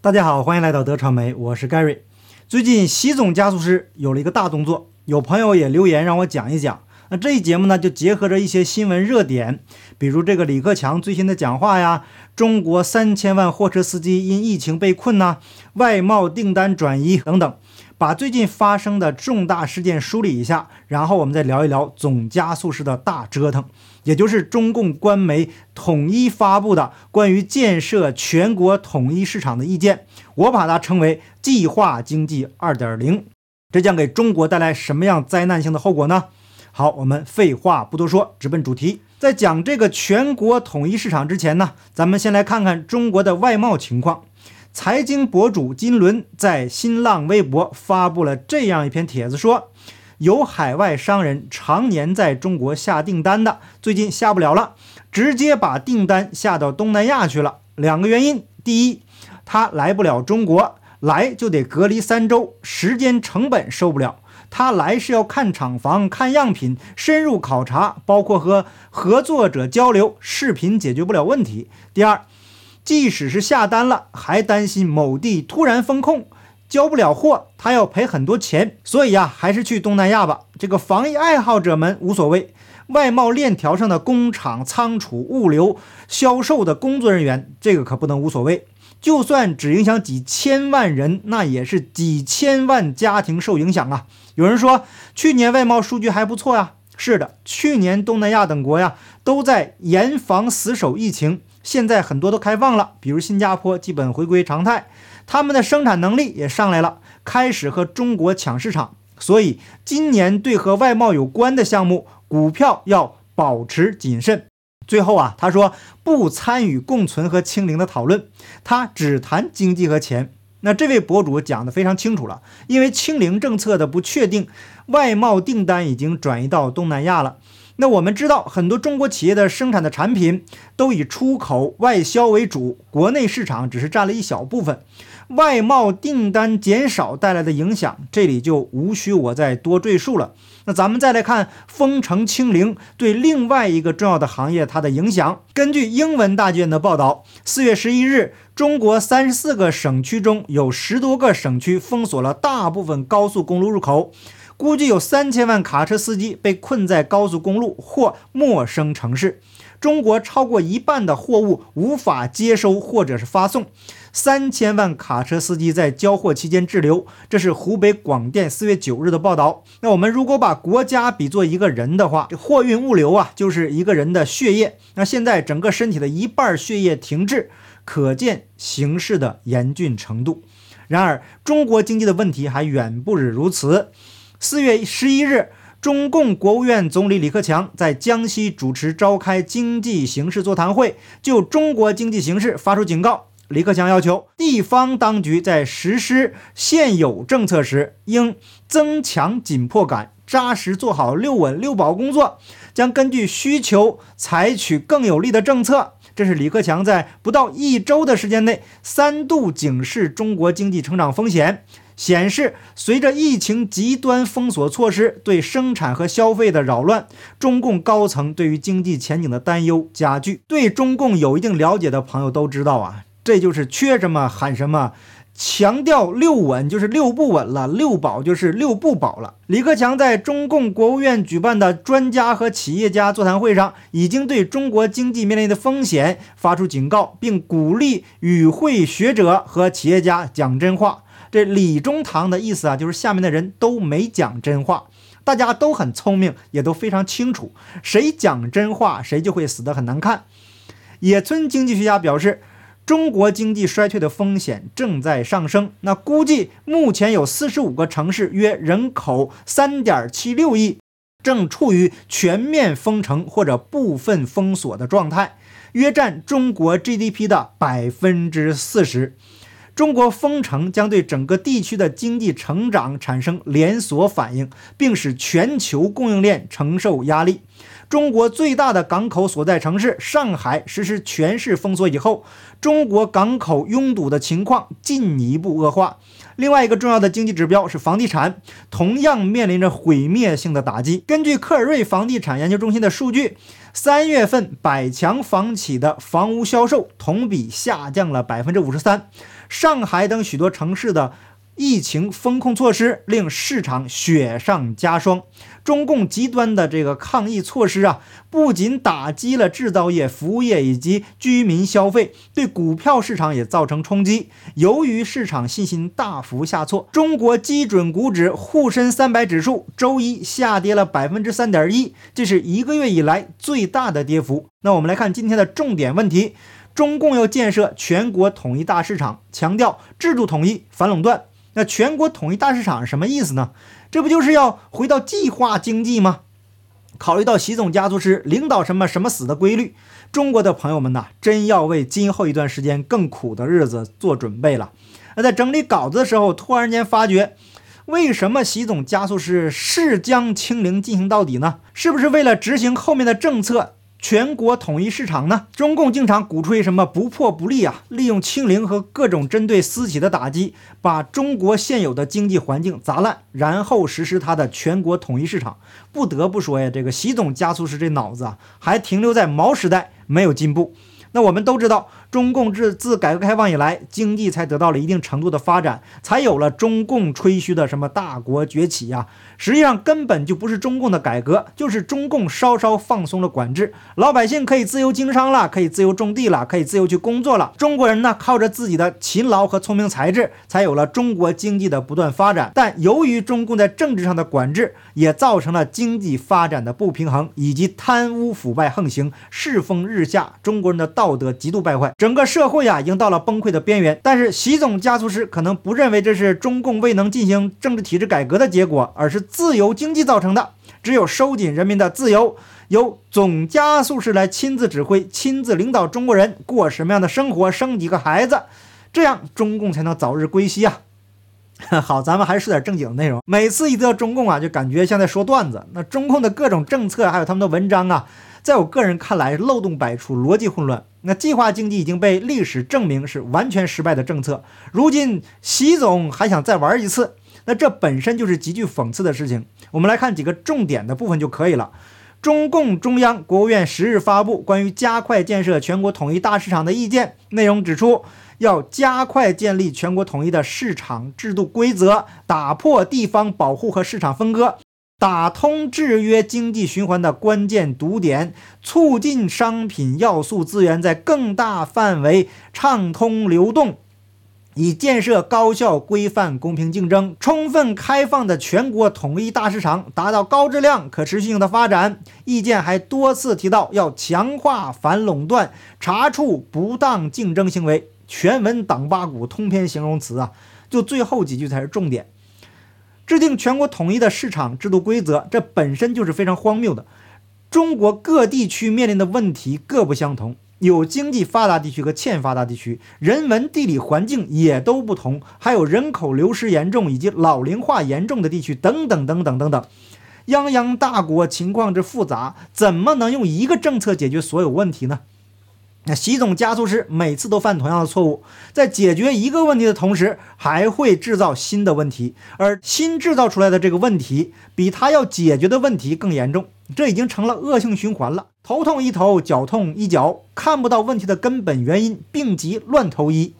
大家好，欢迎来到德传媒，我是 Gary。最近习总加速师有了一个大动作，有朋友也留言让我讲一讲。那这一节目呢，就结合着一些新闻热点，比如这个李克强最新的讲话呀，中国三千万货车司机因疫情被困呐，外贸订单转移等等。把最近发生的重大事件梳理一下，然后我们再聊一聊总加速式的大折腾，也就是中共官媒统一发布的关于建设全国统一市场的意见。我把它称为“计划经济二点零”，这将给中国带来什么样灾难性的后果呢？好，我们废话不多说，直奔主题。在讲这个全国统一市场之前呢，咱们先来看看中国的外贸情况。财经博主金轮在新浪微博发布了这样一篇帖子，说有海外商人常年在中国下订单的，最近下不了了，直接把订单下到东南亚去了。两个原因：第一，他来不了中国，来就得隔离三周，时间成本受不了；他来是要看厂房、看样品，深入考察，包括和合作者交流，视频解决不了问题。第二。即使是下单了，还担心某地突然封控，交不了货，他要赔很多钱。所以呀，还是去东南亚吧。这个防疫爱好者们无所谓，外贸链条上的工厂、仓储、物流、销售的工作人员，这个可不能无所谓。就算只影响几千万人，那也是几千万家庭受影响啊。有人说，去年外贸数据还不错呀。是的，去年东南亚等国呀，都在严防死守疫情。现在很多都开放了，比如新加坡基本回归常态，他们的生产能力也上来了，开始和中国抢市场。所以今年对和外贸有关的项目股票要保持谨慎。最后啊，他说不参与共存和清零的讨论，他只谈经济和钱。那这位博主讲的非常清楚了，因为清零政策的不确定，外贸订单已经转移到东南亚了。那我们知道，很多中国企业的生产的产品都以出口外销为主，国内市场只是占了一小部分。外贸订单减少带来的影响，这里就无需我再多赘述了。那咱们再来看封城清零对另外一个重要的行业它的影响。根据英文大卷的报道，四月十一日，中国三十四个省区中有十多个省区封锁了大部分高速公路入口。估计有三千万卡车司机被困在高速公路或陌生城市。中国超过一半的货物无法接收或者是发送，三千万卡车司机在交货期间滞留。这是湖北广电四月九日的报道。那我们如果把国家比作一个人的话，这货运物流啊就是一个人的血液。那现在整个身体的一半血液停滞，可见形势的严峻程度。然而，中国经济的问题还远不止如此。四月十一日，中共国务院总理李克强在江西主持召开经济形势座谈会，就中国经济形势发出警告。李克强要求地方当局在实施现有政策时，应增强紧迫感，扎实做好“六稳六保”工作，将根据需求采取更有力的政策。这是李克强在不到一周的时间内三度警示中国经济成长风险。显示，随着疫情极端封锁措施对生产和消费的扰乱，中共高层对于经济前景的担忧加剧。对中共有一定了解的朋友都知道啊，这就是缺什么喊什么，强调六稳就是六不稳了，六保就是六不保了。李克强在中共国务院举办的专家和企业家座谈会上，已经对中国经济面临的风险发出警告，并鼓励与会学者和企业家讲真话。这李中堂的意思啊，就是下面的人都没讲真话，大家都很聪明，也都非常清楚，谁讲真话，谁就会死得很难看。野村经济学家表示，中国经济衰退的风险正在上升。那估计目前有四十五个城市，约人口三点七六亿，正处于全面封城或者部分封锁的状态，约占中国 GDP 的百分之四十。中国封城将对整个地区的经济成长产生连锁反应，并使全球供应链承受压力。中国最大的港口所在城市上海实施全市封锁以后，中国港口拥堵的情况进一步恶化。另外一个重要的经济指标是房地产，同样面临着毁灭性的打击。根据克尔瑞房地产研究中心的数据，三月份百强房企的房屋销售同比下降了百分之五十三。上海等许多城市的。疫情风控措施令市场雪上加霜，中共极端的这个抗疫措施啊，不仅打击了制造业、服务业以及居民消费，对股票市场也造成冲击。由于市场信心大幅下挫，中国基准股指沪深三百指数周一下跌了百分之三点一，这是一个月以来最大的跌幅。那我们来看今天的重点问题：中共要建设全国统一大市场，强调制度统一、反垄断。那全国统一大市场是什么意思呢？这不就是要回到计划经济吗？考虑到习总加速师领导什么什么死的规律，中国的朋友们呐，真要为今后一段时间更苦的日子做准备了。那在整理稿子的时候，突然间发觉，为什么习总加速师是将清零进行到底呢？是不是为了执行后面的政策？全国统一市场呢？中共经常鼓吹什么不破不立啊，利用清零和各种针对私企的打击，把中国现有的经济环境砸烂，然后实施它的全国统一市场。不得不说呀，这个习总加速师这脑子啊，还停留在毛时代，没有进步。那我们都知道，中共自自改革开放以来，经济才得到了一定程度的发展，才有了中共吹嘘的什么大国崛起呀。实际上根本就不是中共的改革，就是中共稍稍放松了管制，老百姓可以自由经商了，可以自由种地了，可以自由去工作了。中国人呢，靠着自己的勤劳和聪明才智，才有了中国经济的不断发展。但由于中共在政治上的管制，也造成了经济发展的不平衡，以及贪污腐败横行，世风日下，中国人的道德极度败坏，整个社会啊，已经到了崩溃的边缘。但是习总加速师可能不认为这是中共未能进行政治体制改革的结果，而是。自由经济造成的，只有收紧人民的自由，由总加速师来亲自指挥、亲自领导中国人过什么样的生活，生几个孩子，这样中共才能早日归西啊！好，咱们还是说点正经的内容。每次一到中共啊，就感觉像在说段子。那中共的各种政策，还有他们的文章啊，在我个人看来漏洞百出，逻辑混乱。那计划经济已经被历史证明是完全失败的政策，如今习总还想再玩一次。那这本身就是极具讽刺的事情。我们来看几个重点的部分就可以了。中共中央、国务院十日发布关于加快建设全国统一大市场的意见，内容指出，要加快建立全国统一的市场制度规则，打破地方保护和市场分割，打通制约经济循环的关键堵点，促进商品要素资源在更大范围畅通流动。以建设高效、规范、公平竞争、充分开放的全国统一大市场，达到高质量、可持续性的发展。意见还多次提到，要强化反垄断，查处不当竞争行为。全文党八股，通篇形容词啊，就最后几句才是重点。制定全国统一的市场制度规则，这本身就是非常荒谬的。中国各地区面临的问题各不相同。有经济发达地区和欠发达地区，人文地理环境也都不同，还有人口流失严重以及老龄化严重的地区等等等等等等。泱泱大国情况之复杂，怎么能用一个政策解决所有问题呢？那习总加速师每次都犯同样的错误，在解决一个问题的同时，还会制造新的问题，而新制造出来的这个问题，比他要解决的问题更严重，这已经成了恶性循环了。头痛医头，脚痛医脚，看不到问题的根本原因，病急乱投医。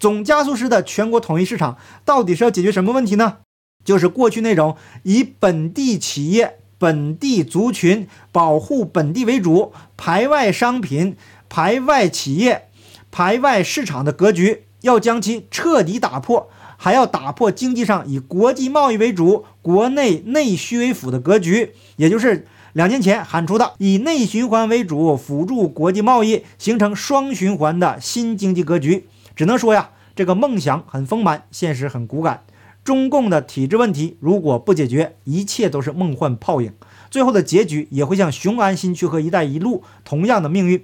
总加速师的全国统一市场，到底是要解决什么问题呢？就是过去那种以本地企业、本地族群保护本地为主，排外商品。排外企业、排外市场的格局要将其彻底打破，还要打破经济上以国际贸易为主、国内内需为辅的格局，也就是两年前喊出的以内循环为主、辅助国际贸易，形成双循环的新经济格局。只能说呀，这个梦想很丰满，现实很骨感。中共的体制问题如果不解决，一切都是梦幻泡影，最后的结局也会像雄安新区和“一带一路”同样的命运。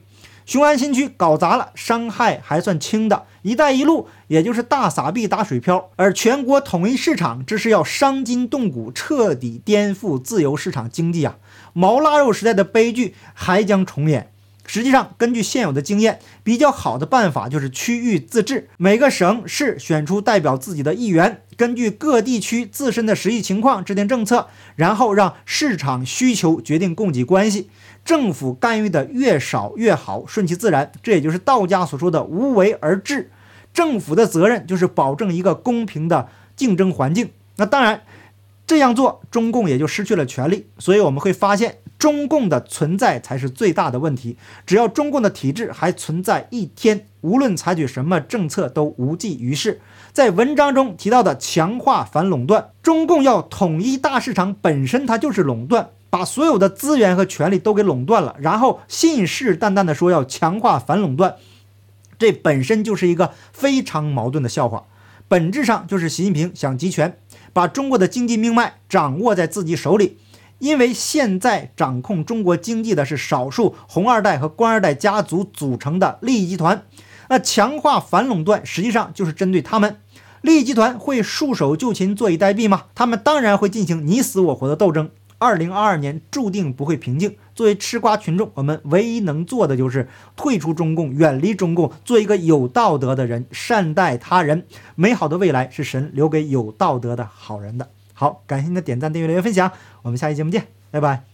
雄安新区搞砸了，伤害还算轻的；一带一路也就是大撒币打水漂，而全国统一市场这是要伤筋动骨，彻底颠覆自由市场经济啊！毛腊肉时代的悲剧还将重演。实际上，根据现有的经验，比较好的办法就是区域自治，每个省市选出代表自己的议员，根据各地区自身的实际情况制定政策，然后让市场需求决定供给关系。政府干预的越少越好，顺其自然。这也就是道家所说的无为而治。政府的责任就是保证一个公平的竞争环境。那当然，这样做中共也就失去了权利。所以我们会发现，中共的存在才是最大的问题。只要中共的体制还存在一天，无论采取什么政策都无济于事。在文章中提到的强化反垄断，中共要统一大市场本身它就是垄断，把所有的资源和权力都给垄断了，然后信誓旦旦地说要强化反垄断。这本身就是一个非常矛盾的笑话，本质上就是习近平想集权，把中国的经济命脉掌握在自己手里。因为现在掌控中国经济的是少数红二代和官二代家族组成的利益集团，那强化反垄断实际上就是针对他们。利益集团会束手就擒、坐以待毙吗？他们当然会进行你死我活的斗争。二零二二年注定不会平静。作为吃瓜群众，我们唯一能做的就是退出中共，远离中共，做一个有道德的人，善待他人。美好的未来是神留给有道德的好人的。好，感谢您的点赞、订阅、留言、分享。我们下期节目见，拜拜。